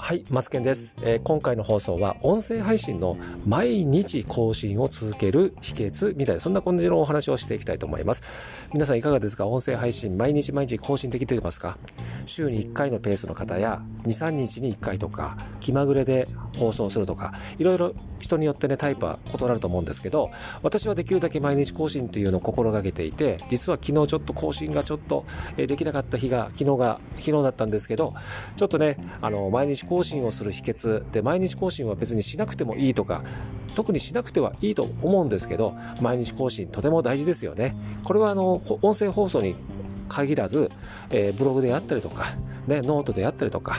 はい、マツケンです、えー、今回の放送は音声配信の毎日更新を続ける秘訣みたいなそんな感じのお話をしていきたいと思います。皆さんいかがですか？音声配信毎日毎日更新できてますか？週に1回のペースの方や2、3日に1回とか気まぐれで放送するとかいろいろ人によってねタイプは異なると思うんですけど私はできるだけ毎日更新っていうのを心がけていて実は昨日ちょっと更新がちょっとできなかった日が昨日が昨日だったんですけどちょっとねあの毎日更新をする秘訣で毎日更新は別にしなくてもいいとか特にしなくてはいいと思うんですけど毎日更新とても大事ですよね。これはあの音声放送に限らず、えー、ブログであったりとか、ね、ノートであったりとか、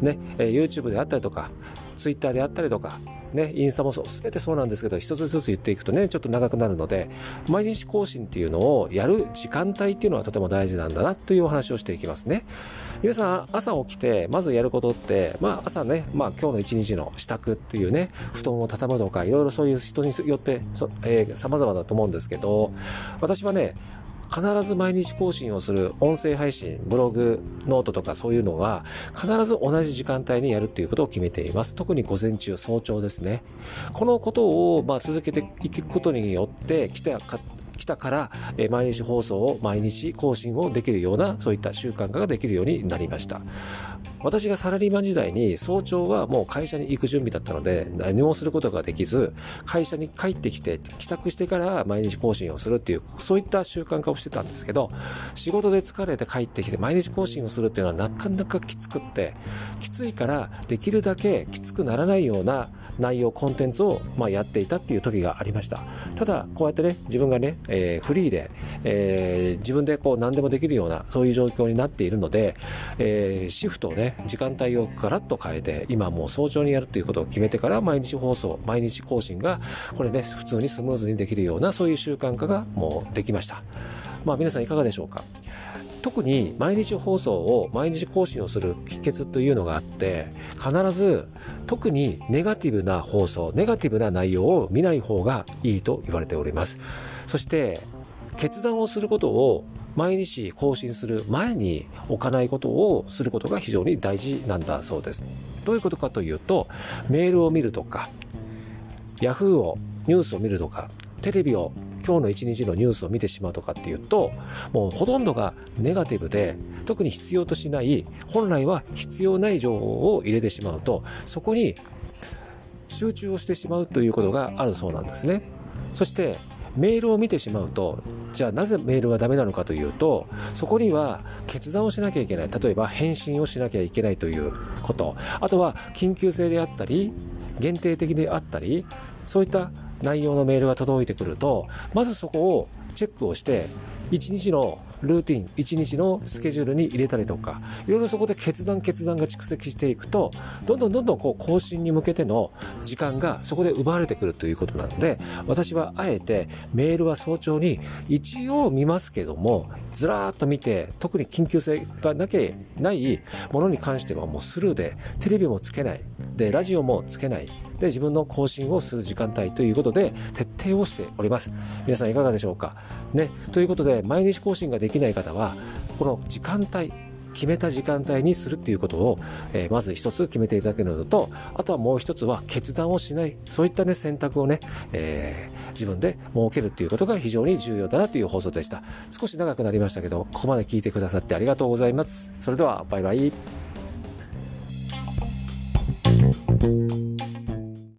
ねえー、YouTube であったりとか Twitter であったりとかね、インスタもそう、すべてそうなんですけど、一つずつ言っていくとね、ちょっと長くなるので、毎日更新っていうのをやる時間帯っていうのはとても大事なんだなというお話をしていきますね。皆さん、朝起きて、まずやることって、まあ朝ね、まあ今日の一日の支度っていうね、布団を畳むとか、いろいろそういう人によって、えー、様々だと思うんですけど、私はね、必ず毎日更新をする音声配信、ブログ、ノートとかそういうのは必ず同じ時間帯にやるっていうことを決めています。特に午前中、早朝ですね。このことをまあ続けていくことによって来たか来たから、毎日放送を毎日更新をできるようなそういった習慣化ができるようになりました。私がサラリーマン時代に早朝はもう会社に行く準備だったので何もすることができず会社に帰ってきて帰宅してから毎日更新をするっていうそういった習慣化をしてたんですけど仕事で疲れて帰ってきて毎日更新をするっていうのはなかなかきつくってきついからできるだけきつくならないような内容コンテンツをまあやっていたっていう時がありましたただこうやってね自分がね、えー、フリーで、えー、自分でこう何でもできるようなそういう状況になっているので、えー、シフトをね時間帯をガラッと変えて、今もう早朝にやるっていうことを決めてから毎日放送、毎日更新が、これね、普通にスムーズにできるような、そういう習慣化がもうできました。まあ皆さんいかがでしょうか？特に毎日放送を毎日更新をする秘訣というのがあって必ず特にネガティブな放送ネガティブな内容を見ない方がいいと言われておりますそして決断をすることを毎日更新する前に置かないことをすることが非常に大事なんだそうです。どういうことかというと、メールを見るとか、Yahoo を、ニュースを見るとか、テレビを今日の一日のニュースを見てしまうとかっていうと、もうほとんどがネガティブで、特に必要としない、本来は必要ない情報を入れてしまうと、そこに集中をしてしまうということがあるそうなんですね。そして、メールを見てしまうとじゃあなぜメールはダメなのかというとそこには決断をしなきゃいけない例えば返信をしなきゃいけないということあとは緊急性であったり限定的であったりそういった内容のメールが届いてくるとまずそこをチェックをして1日のルーティン1日のスケジュールに入れたりとかいろいろそこで決断決断が蓄積していくとどんどんどんどんこう更新に向けての時間がそこで奪われてくるということなので私はあえてメールは早朝に一応見ますけどもずらーっと見て特に緊急性がなきゃないものに関してはもうスルーでテレビもつけないでラジオもつけないで自分の更新をする時間帯ということで徹底をしております。皆さんいかがでしょうか？ね。ということで毎日更新ができない方はこの時間帯決めた時間帯にするっていうことを、えー、まず一つ決めていただけるのとあとはもう一つは決断をしないそういったね選択をね、えー、自分で設けるっていうことが非常に重要だなという放送でした。少し長くなりましたけどここまで聞いてくださってありがとうございます。それではバイバイ。